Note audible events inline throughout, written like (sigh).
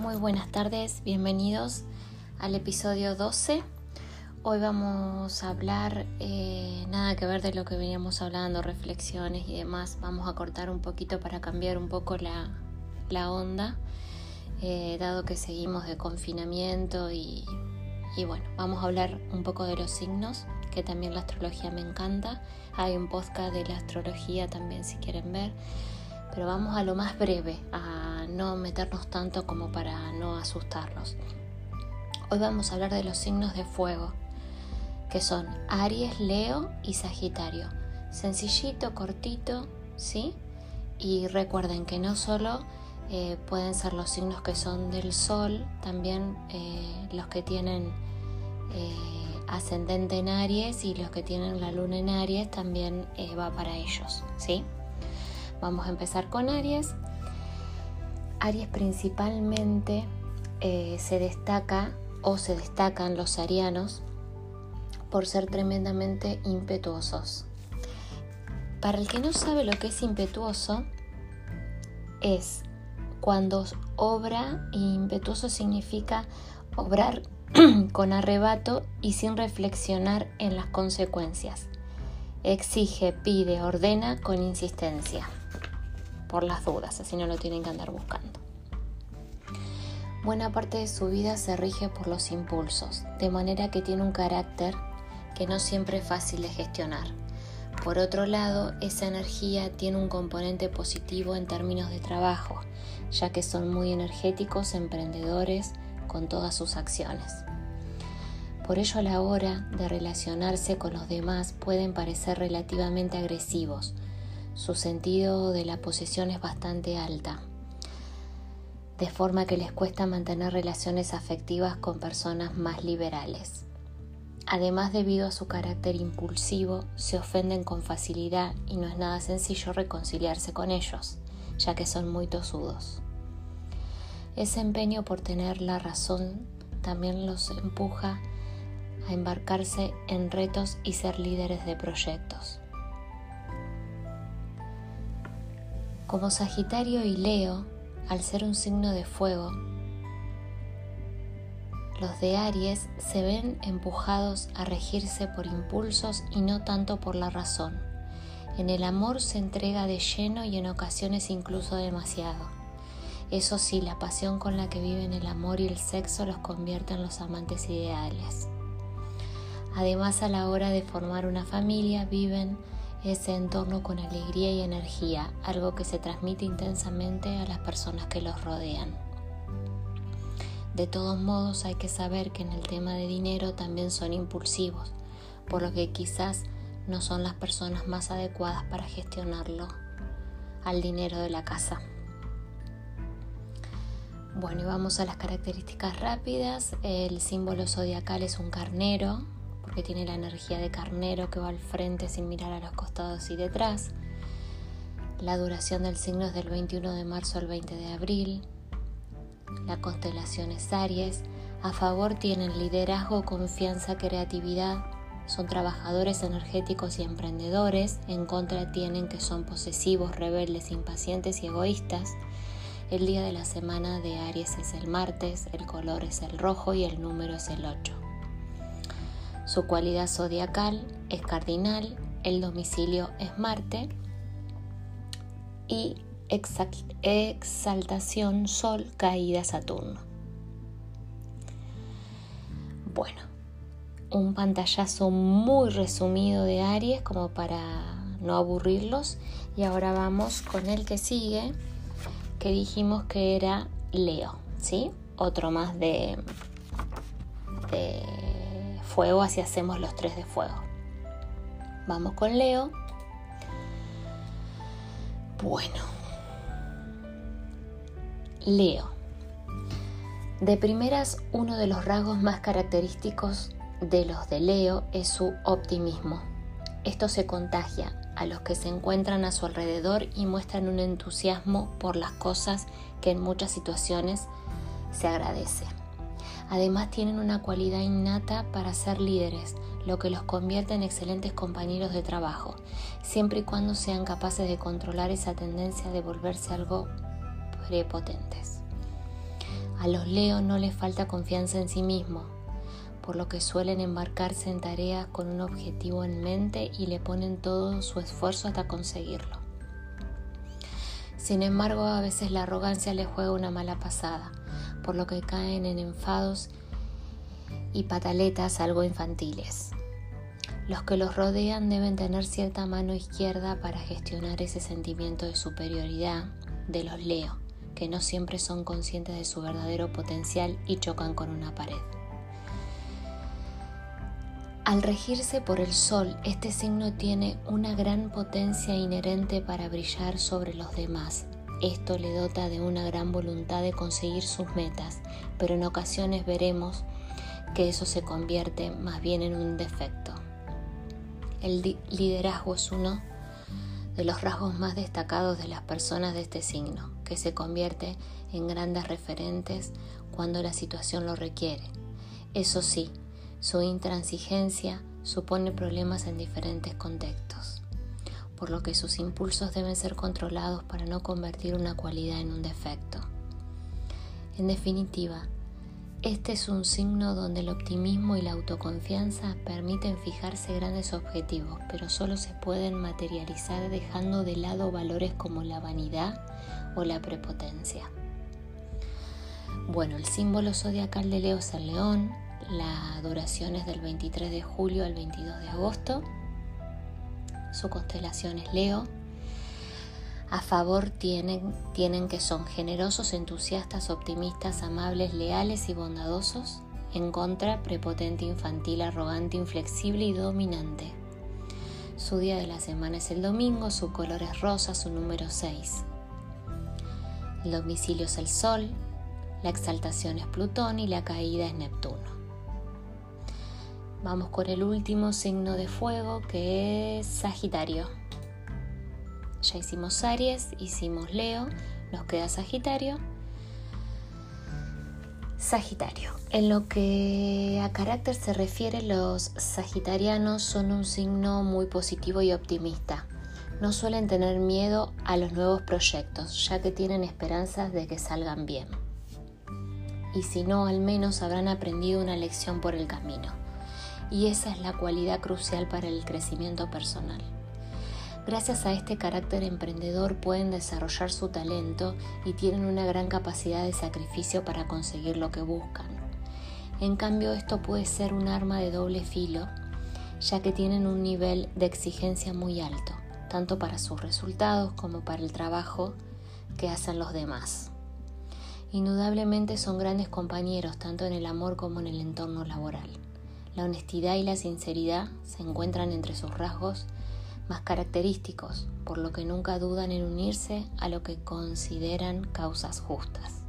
Muy buenas tardes, bienvenidos al episodio 12. Hoy vamos a hablar eh, nada que ver de lo que veníamos hablando, reflexiones y demás. Vamos a cortar un poquito para cambiar un poco la, onda, eh, dado que seguimos de confinamiento y, y bueno, vamos a hablar un poco de los signos, que también la astrología me encanta. Hay un podcast de la astrología también si quieren ver, pero vamos a lo más breve, a no meternos tanto como para no asustarnos. Hoy vamos a hablar de los signos de fuego que son Aries, Leo y Sagitario. Sencillito, cortito, ¿sí? Y recuerden que no solo eh, pueden ser los signos que son del Sol, también eh, los que tienen eh, ascendente en Aries y los que tienen la luna en Aries también va para ellos, ¿sí? Vamos a empezar con Aries. Aries principalmente se destaca o se destacan los arianos por ser tremendamente impetuosos. Para el que no sabe lo que es impetuoso, es cuando obra, y impetuoso significa obrar (clears throat) con arrebato y sin reflexionar en las consecuencias. Exige, pide, ordena con insistencia, por las dudas, así no lo tienen que andar buscando. Buena parte de su vida se rige por los impulsos, de manera que tiene un carácter que no siempre es fácil de gestionar. Por otro lado, esa energía tiene un componente positivo en términos de trabajo, ya que son muy energéticos, emprendedores con todas sus acciones. Por ello a la hora de relacionarse con los demás pueden parecer relativamente agresivos. Su sentido de la posesión es bastante alta, de forma que les cuesta mantener relaciones afectivas con personas más liberales. Además, debido a su carácter impulsivo, se ofenden con facilidad y no es nada sencillo reconciliarse con ellos, ya que son muy tosudos. Ese empeño por tener la razón también los empuja a embarcarse en retos y ser líderes de proyectos. Como Sagitario y Leo, al ser un signo de fuego, los de Aries se ven empujados a regirse por impulsos y no tanto por la razón. En el amor se entrega de lleno y en ocasiones incluso demasiado. Eso sí, la pasión con la que viven el amor y el sexo los convierte en los amantes ideales. Además, a la hora de formar una familia viven ese entorno con alegría y energía, algo que se transmite intensamente a las personas que los rodean. De todos modos hay que saber que en el tema de dinero también son impulsivos, por lo que quizás no son las personas más adecuadas para gestionarlo al dinero de la casa. Bueno, y vamos a las características rápidas. El símbolo zodiacal es un carnero, porque tiene la energía de carnero que va al frente sin mirar a los costados y detrás. La duración del signo es del 21 de marzo al 20 de abril. La constelación es Aries. A favor tienen liderazgo, confianza, creatividad. Son trabajadores energéticos y emprendedores. En contra tienen que son posesivos, rebeldes, impacientes y egoístas. El día de la semana de Aries es el martes, el color es el rojo y el número es el 8. Su cualidad zodiacal es cardinal, el domicilio es Marte y exaltación Sol, caída Saturno. Bueno, un pantallazo muy resumido de Aries como para no aburrirlos. Y ahora vamos con el que sigue, que dijimos que era Leo, ¿sí? Otro más de, de fuego, así hacemos los tres de fuego. Vamos con Leo. Bueno, Leo. De primeras, uno de los rasgos más característicos de los de Leo es su optimismo. Esto se contagia a los que se encuentran a su alrededor y muestran un entusiasmo por las cosas que en muchas situaciones se agradece. Además tienen una cualidad innata para ser líderes, lo que los convierte en excelentes compañeros de trabajo, siempre y cuando sean capaces de controlar esa tendencia de volverse algo prepotentes. A los Leo no les falta confianza en sí mismo, por lo que suelen embarcarse en tareas con un objetivo en mente y le ponen todo su esfuerzo hasta conseguirlo. Sin embargo, a veces la arrogancia les juega una mala pasada, por lo que caen en enfados y pataletas algo infantiles. Los que los rodean deben tener cierta mano izquierda para gestionar ese sentimiento de superioridad de los Leo, que no siempre son conscientes de su verdadero potencial y chocan con una pared. Al regirse por el Sol, este signo tiene una gran potencia inherente para brillar sobre los demás. Esto le dota de una gran voluntad de conseguir sus metas, pero en ocasiones veremos que eso se convierte más bien en un defecto. El liderazgo es uno de los rasgos más destacados de las personas de este signo, que se convierte en grandes referentes cuando la situación lo requiere. Eso sí, su intransigencia supone problemas en diferentes contextos, por lo que sus impulsos deben ser controlados para no convertir una cualidad en un defecto. En definitiva, este es un signo donde el optimismo y la autoconfianza permiten fijarse grandes objetivos, pero solo se pueden materializar dejando de lado valores como la vanidad o la prepotencia. Bueno, el símbolo zodiacal de Leo es el león, la duración es del 23 de julio al 22 de agosto, su constelación es Leo, a favor tienen, que son generosos, entusiastas, optimistas, amables, leales y bondadosos. En contra, prepotente, infantil, arrogante, inflexible y dominante. Su día de la semana es el domingo, su color es rosa, su número 6. El domicilio es el Sol, la exaltación es Plutón y la caída es Neptuno. Vamos con el último signo de fuego que es Sagitario. Ya hicimos Aries, hicimos Leo, nos queda Sagitario. Sagitario. En lo que a carácter se refiere, los sagitarianos son un signo muy positivo y optimista. No suelen tener miedo a los nuevos proyectos, ya que tienen esperanzas de que salgan bien. Y si no, al menos habrán aprendido una lección por el camino. Y esa es la cualidad crucial para el crecimiento personal. Gracias a este carácter emprendedor pueden desarrollar su talento y tienen una gran capacidad de sacrificio para conseguir lo que buscan. En cambio, esto puede ser un arma de doble filo, ya que tienen un nivel de exigencia muy alto, tanto para sus resultados como para el trabajo que hacen los demás. Indudablemente son grandes compañeros tanto en el amor como en el entorno laboral. La honestidad y la sinceridad se encuentran entre sus rasgos más característicos, por lo que nunca dudan en unirse a lo que consideran causas justas.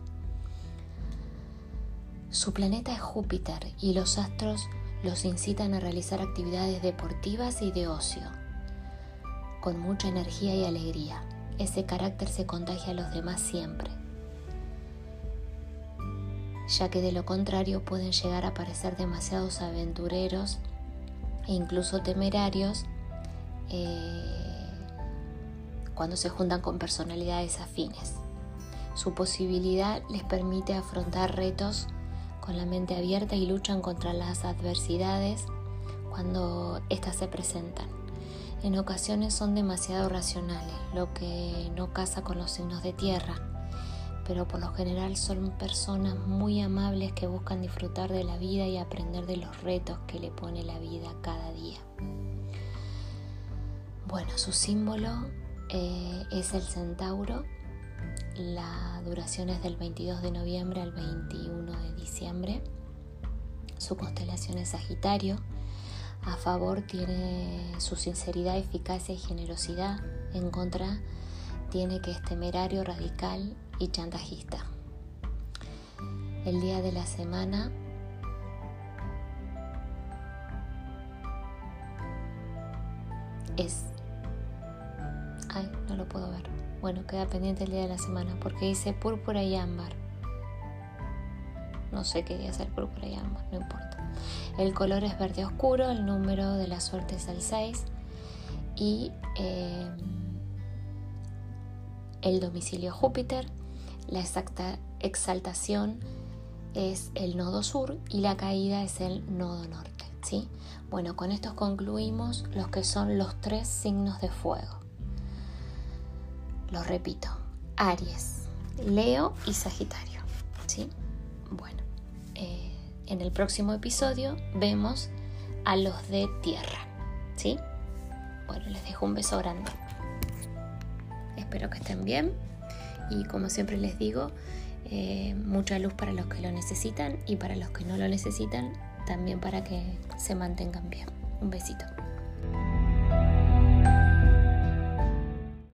Su planeta es Júpiter y los astros los incitan a realizar actividades deportivas y de ocio, con mucha energía y alegría. Ese carácter se contagia a los demás siempre, ya que de lo contrario pueden llegar a parecer demasiados aventureros e incluso temerarios eh, cuando se juntan con personalidades afines. Su posibilidad les permite afrontar retos con la mente abierta y luchan contra las adversidades cuando éstas se presentan. En ocasiones son demasiado racionales, lo que no casa con los signos de tierra, pero por lo general son personas muy amables que buscan disfrutar de la vida y aprender de los retos que le pone la vida cada día. Bueno, su símbolo eh, es el centauro. La duración es del 22 de noviembre al 21 de diciembre. Su constelación es Sagitario. A favor tiene su sinceridad, eficacia y generosidad. En contra tiene que es temerario, radical y chantajista. El día de la semana es Ay, no lo puedo ver. Bueno, queda pendiente el día de la semana porque dice púrpura y ámbar. No sé qué día es el púrpura y ámbar, no importa. El color es verde oscuro, el número de la suerte es el 6 y eh, el domicilio Júpiter, la exacta exaltación es el nodo sur y la caída es el nodo norte. ¿sí? Bueno, con esto concluimos los que son los tres signos de fuego. Los repito, Aries, Leo y Sagitario. ¿sí? Bueno, eh, en el próximo episodio vemos a los de tierra. ¿sí? Bueno, les dejo un beso grande. Espero que estén bien y como siempre les digo, eh, mucha luz para los que lo necesitan y para los que no lo necesitan, también para que se mantengan bien. Un besito.